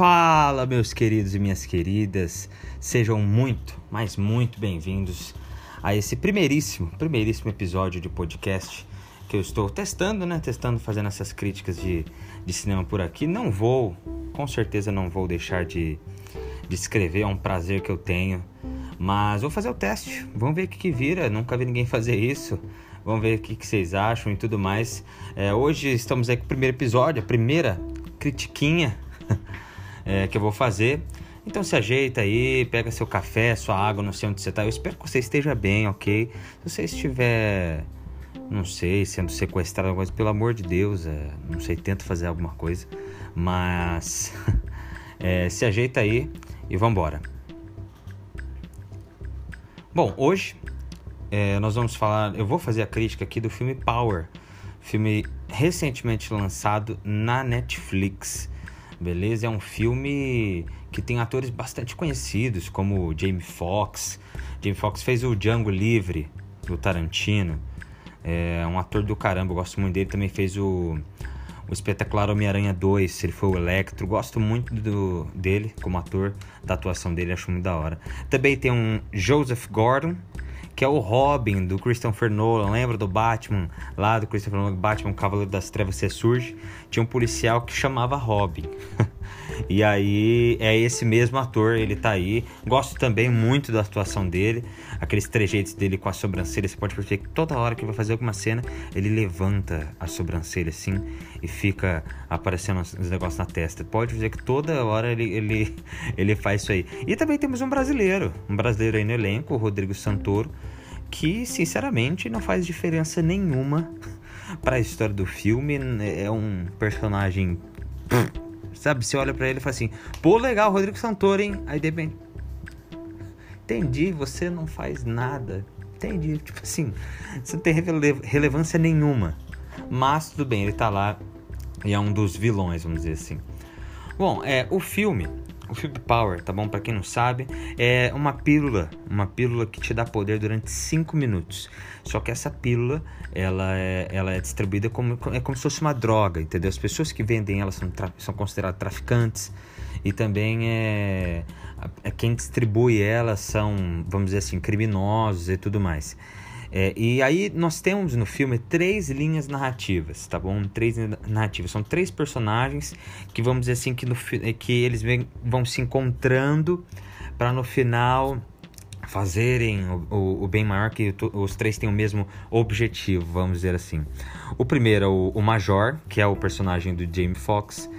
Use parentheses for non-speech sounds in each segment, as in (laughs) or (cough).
Fala, meus queridos e minhas queridas, sejam muito, mas muito bem-vindos a esse primeiríssimo, primeiríssimo episódio de podcast que eu estou testando, né? Testando, fazendo essas críticas de, de cinema por aqui. Não vou, com certeza não vou deixar de, de escrever, é um prazer que eu tenho, mas vou fazer o teste, vamos ver o que, que vira. Nunca vi ninguém fazer isso. Vamos ver o que, que vocês acham e tudo mais. É, hoje estamos aí com o primeiro episódio, a primeira critiquinha (laughs) é, que eu vou fazer. Então se ajeita aí, pega seu café, sua água, não sei onde você está. Eu espero que você esteja bem, ok? Se você estiver, não sei, sendo sequestrado, alguma coisa, pelo amor de Deus, é, não sei, tenta fazer alguma coisa. Mas (laughs) é, se ajeita aí e vambora. Bom, hoje é, nós vamos falar, eu vou fazer a crítica aqui do filme Power, filme recentemente lançado na Netflix beleza? É um filme que tem atores bastante conhecidos, como Jamie Foxx. Jamie Foxx fez o Django Livre, do Tarantino. É um ator do caramba, gosto muito dele. Também fez o, o espetacular Homem-Aranha 2, ele foi o Electro. Gosto muito do, dele como ator, da atuação dele, acho muito da hora. Também tem um Joseph Gordon, que é o Robin do Christopher Nolan. Lembra do Batman? Lá do Christopher Nolan, Batman, Cavaleiro das Trevas surge Tinha um policial que chamava Robin. (laughs) e aí é esse mesmo ator, ele tá aí. Gosto também muito da atuação dele, aqueles trejeitos dele com a sobrancelha. Você pode perceber que toda hora que vai fazer alguma cena, ele levanta a sobrancelha assim e fica aparecendo os negócios na testa. Pode dizer que toda hora ele, ele, (laughs) ele faz isso aí. E também temos um brasileiro, um brasileiro aí no elenco, o Rodrigo Santoro que sinceramente não faz diferença nenhuma (laughs) para a história do filme. É um personagem. Sabe, você olha para ele e fala assim: pô, legal, Rodrigo Santoro, hein? Aí de repente. Entendi, você não faz nada. Entendi. Tipo assim, você não tem relevância nenhuma. Mas tudo bem, ele tá lá e é um dos vilões, vamos dizer assim. Bom, é, o filme o Fib Power, tá bom? Para quem não sabe, é uma pílula, uma pílula que te dá poder durante 5 minutos. Só que essa pílula, ela é, ela é distribuída como, é como se fosse uma droga, entendeu? As pessoas que vendem ela são, são consideradas traficantes e também é, é quem distribui ela são, vamos dizer assim, criminosos e tudo mais. É, e aí nós temos no filme três linhas narrativas, tá bom? Três narrativas. São três personagens que vamos dizer assim que, no, que eles vão se encontrando para no final fazerem o, o, o, bem maior que os três têm o mesmo objetivo, vamos dizer assim. O primeiro é o, o Major, que é o personagem do Jamie Foxx,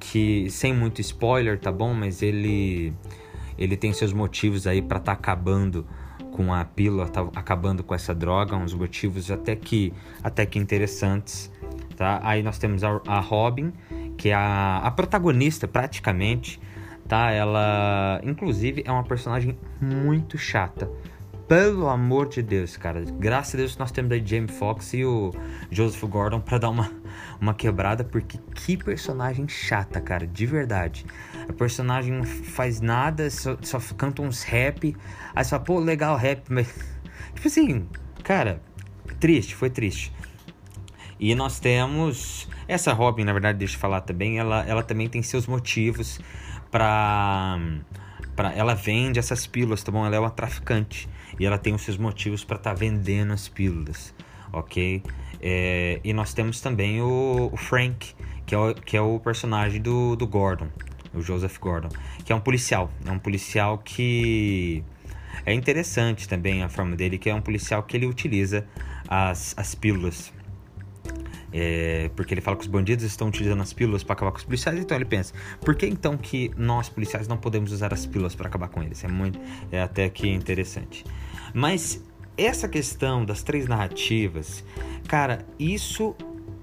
que sem muito spoiler, tá bom? Mas ele ele tem seus motivos aí para estar tá acabando com a pílula, tá acabando com essa droga, uns motivos até que, até que interessantes. Tá? Aí nós temos a, a Robin, que é a, a protagonista praticamente, tá? Ela, inclusive, é uma personagem muito chata. Pelo amor de Deus, cara. Graças a Deus nós temos aí Jamie Foxx e o Joseph Gordon para dar uma, uma quebrada, porque que personagem chata, cara, de verdade. A personagem não faz nada, só, só canta uns rap. Aí só, pô, legal rap, mas. (laughs) Tipo assim, cara, triste, foi triste. E nós temos. Essa Robin, na verdade, deixa eu falar também, ela, ela também tem seus motivos pra. Ela vende essas pílulas, tá bom? Ela é uma traficante. E ela tem os seus motivos para estar tá vendendo as pílulas, ok? É, e nós temos também o, o, Frank, que é o, que é o personagem do, do Gordon, o Joseph Gordon, que é um policial. É um policial que é interessante também a forma dele, que é um policial que ele utiliza as, as pílulas. É, porque ele fala que os bandidos estão utilizando as pílulas para acabar com os policiais, então ele pensa: por que então que nós policiais não podemos usar as pílulas para acabar com eles? É muito, é até que interessante. Mas essa questão das três narrativas, cara, isso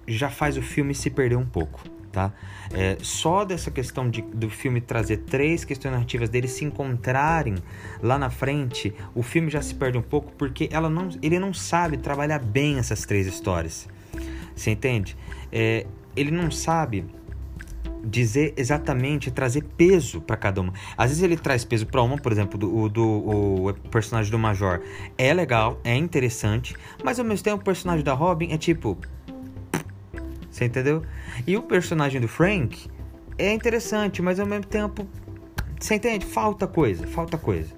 já faz o filme se perder um pouco tá? É, só dessa questão de, do filme trazer três questões narrativas deles se encontrarem lá na frente, o filme já se perde um pouco porque ela não, ele não sabe trabalhar bem essas três histórias. Você entende? É, ele não sabe dizer exatamente, trazer peso para cada uma. Às vezes ele traz peso para uma, por exemplo, do, do o personagem do Major é legal, é interessante, mas ao mesmo tempo o personagem da Robin é tipo, você entendeu? E o personagem do Frank, é interessante, mas ao mesmo tempo, você entende? Falta coisa, falta coisa.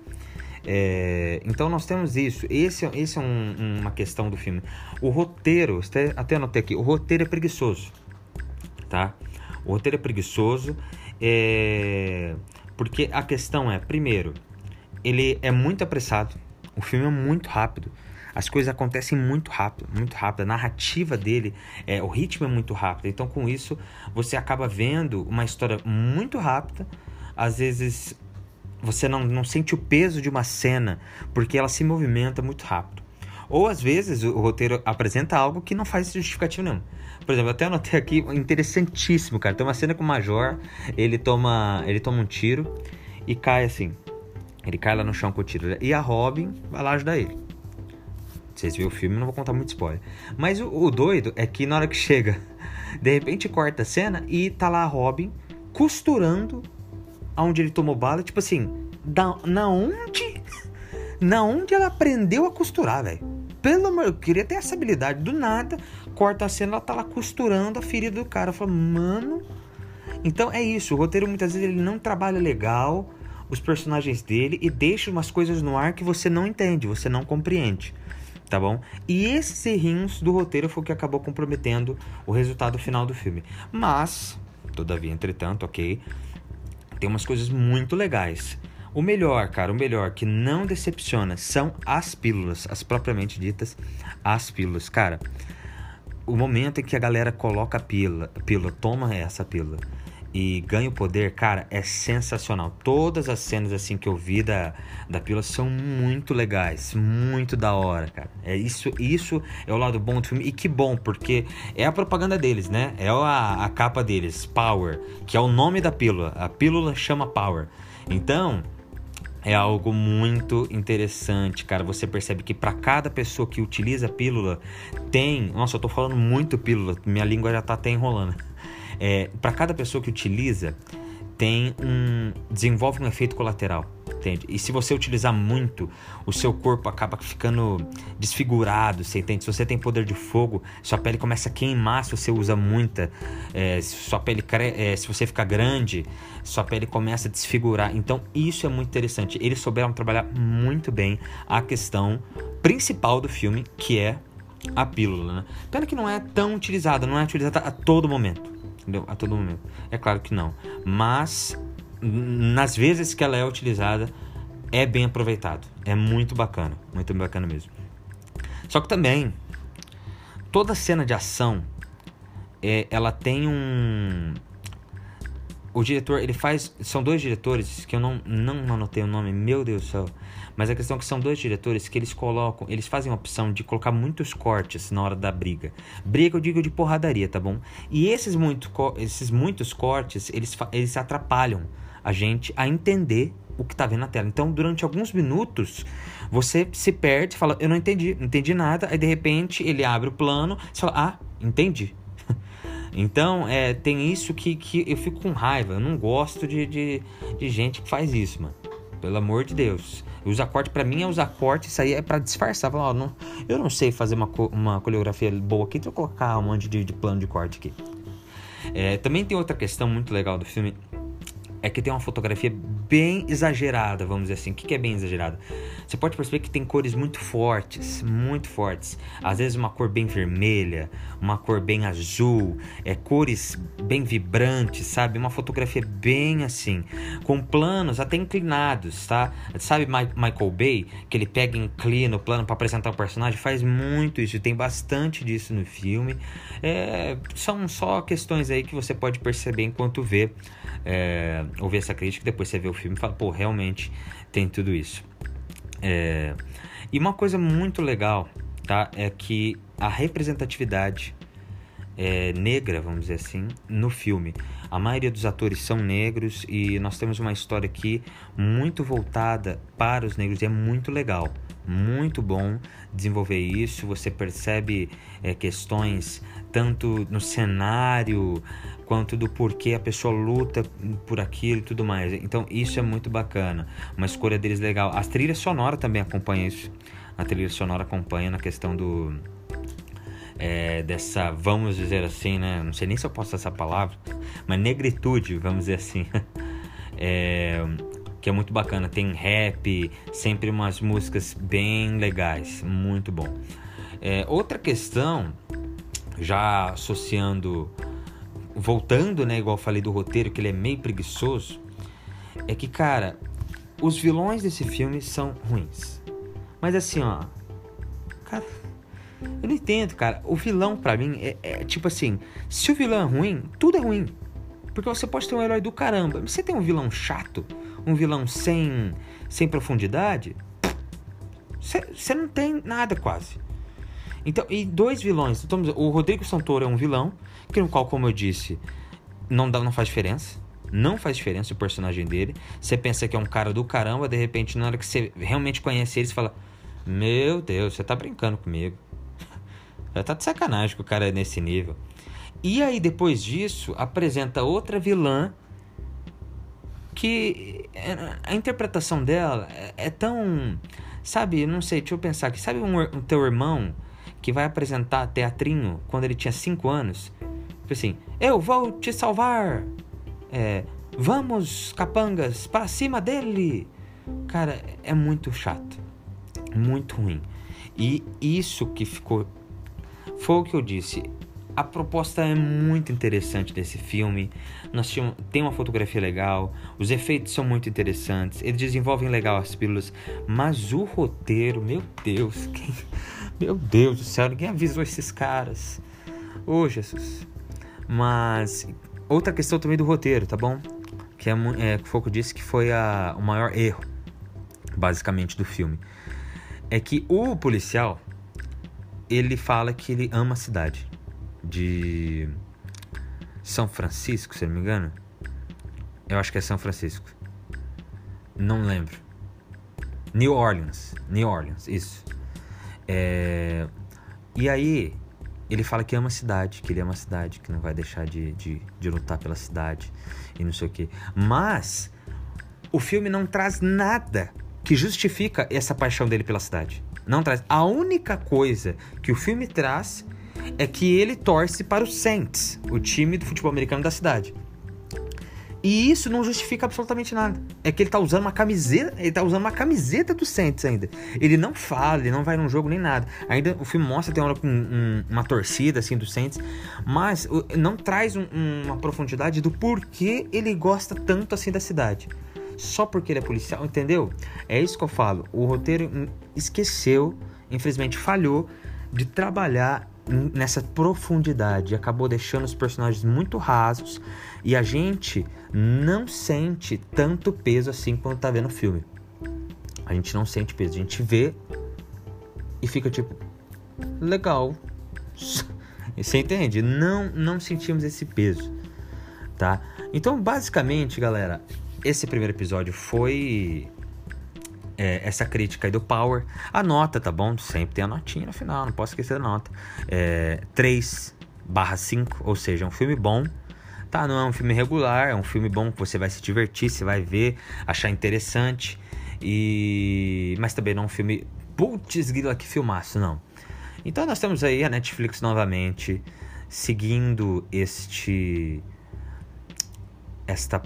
É, então nós temos isso. Esse, esse é um, uma questão do filme. O roteiro, até anotei aqui, o roteiro é preguiçoso, tá? O roteiro é preguiçoso, é, porque a questão é, primeiro, ele é muito apressado. O filme é muito rápido. As coisas acontecem muito rápido, muito rápido. A narrativa dele, é, o ritmo é muito rápido. Então, com isso, você acaba vendo uma história muito rápida. Às vezes, você não, não sente o peso de uma cena, porque ela se movimenta muito rápido. Ou às vezes o roteiro apresenta algo que não faz justificativo nenhum. Por exemplo, eu até anotei aqui interessantíssimo, cara. Tem uma cena com o Major, ele toma, ele toma um tiro e cai assim. Ele cai lá no chão com o tiro. E a Robin vai lá ajudar ele. Vocês viram o filme, não vou contar muito spoiler. Mas o, o, doido é que na hora que (laughs) chega, de repente corta a cena e tá lá a Robin costurando aonde ele tomou bala. Tipo assim, da, na onde? (laughs) Na onde ela aprendeu a costurar, velho? Pelo amor, eu queria ter essa habilidade. Do nada, corta a cena, ela tá lá costurando a ferida do cara. Eu falo, mano. Então é isso. O roteiro muitas vezes ele não trabalha legal os personagens dele e deixa umas coisas no ar que você não entende, você não compreende tá bom? E esses errinhos do roteiro foi o que acabou comprometendo o resultado final do filme. Mas, todavia, entretanto, ok, tem umas coisas muito legais. O melhor, cara, o melhor que não decepciona são as pílulas, as propriamente ditas, as pílulas. Cara, o momento em que a galera coloca a pílula, pílula toma essa pílula e ganha o poder, cara, é sensacional. Todas as cenas assim que eu vi da, da pílula são muito legais, muito da hora, cara. É isso, isso é o lado bom do filme e que bom, porque é a propaganda deles, né? É a, a capa deles, Power, que é o nome da pílula. A pílula chama Power. Então, é algo muito interessante, cara. Você percebe que para cada pessoa que utiliza a pílula tem, nossa, eu tô falando muito pílula, minha língua já tá até enrolando é, para cada pessoa que utiliza, tem um desenvolve um efeito colateral, entende? E se você utilizar muito, o seu corpo acaba ficando desfigurado, você entende? Se você tem poder de fogo, sua pele começa a queimar se você usa muita, é, sua pele é, se você ficar grande, sua pele começa a desfigurar. Então isso é muito interessante. Eles souberam trabalhar muito bem a questão principal do filme, que é a pílula. Né? Pena que não é tão utilizada, não é utilizada a todo momento entendeu? A todo momento. É claro que não. Mas nas vezes que ela é utilizada, é bem aproveitado. É muito bacana, muito bacana mesmo. Só que também toda cena de ação é, ela tem um o diretor, ele faz. São dois diretores que eu não, não anotei o nome, meu Deus do céu. Mas a questão é que são dois diretores que eles colocam. Eles fazem a opção de colocar muitos cortes na hora da briga. Briga, eu digo de porradaria, tá bom? E esses, muito, esses muitos cortes, eles, eles atrapalham a gente a entender o que tá vendo na tela. Então, durante alguns minutos, você se perde, fala, eu não entendi, não entendi nada. Aí de repente ele abre o plano, você fala, ah, entendi. Então, é, tem isso que, que eu fico com raiva. Eu não gosto de, de, de gente que faz isso, mano. Pelo amor de Deus. Usar corte, para mim, é usar corte. Isso aí é para disfarçar. Falar, ó, não, eu não sei fazer uma, uma coreografia boa aqui, então eu colocar um monte de, de plano de corte aqui. É, também tem outra questão muito legal do filme é que tem uma fotografia bem exagerada, vamos dizer assim. O que é bem exagerada? Você pode perceber que tem cores muito fortes, muito fortes. Às vezes uma cor bem vermelha, uma cor bem azul, é cores bem vibrantes, sabe? Uma fotografia bem assim, com planos até inclinados, tá? Sabe Michael Bay, que ele pega e inclina o plano para apresentar o personagem? Faz muito isso, tem bastante disso no filme. É, são só questões aí que você pode perceber enquanto vê é, ouvir essa crítica, depois você vê o filme e fala, pô, realmente tem tudo isso. É, e uma coisa muito legal, tá? É que a representatividade é, negra, vamos dizer assim, no filme. A maioria dos atores são negros e nós temos uma história aqui muito voltada para os negros e é muito legal muito bom desenvolver isso. Você percebe é, questões tanto no cenário quanto do porquê a pessoa luta por aquilo e tudo mais. Então isso é muito bacana. Uma escolha deles legal. As trilhas sonoras também acompanham isso. A trilha sonora acompanha na questão do é, dessa, vamos dizer assim, né? Não sei nem se eu posso essa palavra, mas negritude, vamos dizer assim. é, (laughs) que é muito bacana. Tem rap, sempre umas músicas bem legais, muito bom. É, outra questão, já associando, voltando, né? Igual falei do roteiro, que ele é meio preguiçoso, é que, cara, os vilões desse filme são ruins. Mas assim, ó, cara eu não entendo, cara. O vilão, para mim, é, é, tipo assim: se o vilão é ruim, tudo é ruim. Porque você pode ter um herói do caramba. Você tem um vilão chato, um vilão sem, sem profundidade, você não tem nada quase. Então, e dois vilões. Então, o Rodrigo Santoro é um vilão, que no qual, como eu disse, não, dá, não faz diferença. Não faz diferença o personagem dele. Você pensa que é um cara do caramba, de repente, na hora que você realmente conhece ele, você fala: Meu Deus, você tá brincando comigo. (laughs) Já tá de sacanagem que o cara é nesse nível. E aí, depois disso, apresenta outra vilã que é, a interpretação dela é, é tão. Sabe, não sei, deixa eu pensar aqui. Sabe um, um teu irmão que vai apresentar teatrinho quando ele tinha 5 anos? Tipo assim, eu vou te salvar! É, vamos, capangas, para cima dele! Cara, é muito chato. Muito ruim. E isso que ficou foi o que eu disse. A proposta é muito interessante desse filme. Nós tínhamos, tem uma fotografia legal, os efeitos são muito interessantes, eles desenvolvem legal as pílulas, mas o roteiro, meu Deus, (laughs) quem, meu Deus do céu, ninguém avisou esses caras. Ô oh, Jesus. Mas outra questão também do roteiro, tá bom? Que é, é o Foco disse que foi a, o maior erro, basicamente, do filme. É que o policial, ele fala que ele ama a cidade de São Francisco, se não me engano. Eu acho que é São Francisco. Não lembro. New Orleans. New Orleans, isso. É... E aí, ele fala que ama a cidade, que ele ama a cidade, que não vai deixar de, de, de lutar pela cidade e não sei o que. Mas, o filme não traz nada que justifica essa paixão dele pela cidade. Não traz. A única coisa que o filme traz é que ele torce para o Saints, o time do futebol americano da cidade. E isso não justifica absolutamente nada. É que ele tá usando uma camiseta, ele tá usando uma camiseta do Saints ainda. Ele não fala, ele não vai num jogo nem nada. Ainda o filme mostra tem uma, um, uma torcida assim do Saints, mas não traz um, uma profundidade do porquê ele gosta tanto assim da cidade só porque ele é policial, entendeu? É isso que eu falo. O roteiro esqueceu, infelizmente falhou, de trabalhar nessa profundidade. Acabou deixando os personagens muito rasos e a gente não sente tanto peso assim quando tá vendo o filme. A gente não sente peso, a gente vê e fica tipo, legal. (laughs) Você entende? Não, não sentimos esse peso, tá? Então, basicamente, galera, esse primeiro episódio foi é, essa crítica aí do Power. A nota, tá bom? Sempre tem a notinha no final, não posso esquecer da nota. É, 3 barra 5, ou seja, é um filme bom. Tá, não é um filme regular, é um filme bom que você vai se divertir, você vai ver, achar interessante. E mas também não é um filme putz, grila que filmaço, não. Então nós temos aí a Netflix novamente seguindo este esta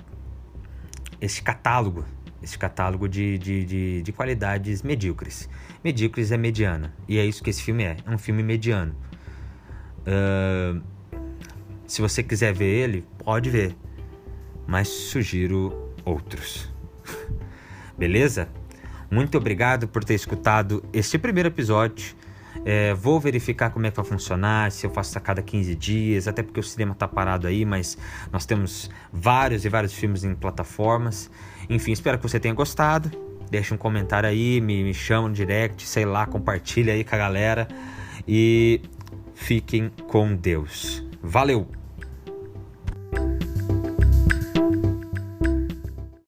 esse catálogo, esse catálogo de, de, de, de, qualidades medíocres. Medíocres é mediana. E é isso que esse filme é. É um filme mediano. Uh, se você quiser ver ele, pode ver. Mas sugiro outros. (laughs) Beleza? Muito obrigado por ter escutado este primeiro episódio. É, vou verificar como é que vai funcionar, se eu faço a cada 15 dias, até porque o cinema está parado aí, mas nós temos vários e vários filmes em plataformas. Enfim, espero que você tenha gostado. Deixe um comentário aí, me, me chama no direct, sei lá, compartilha aí com a galera. E fiquem com Deus. Valeu!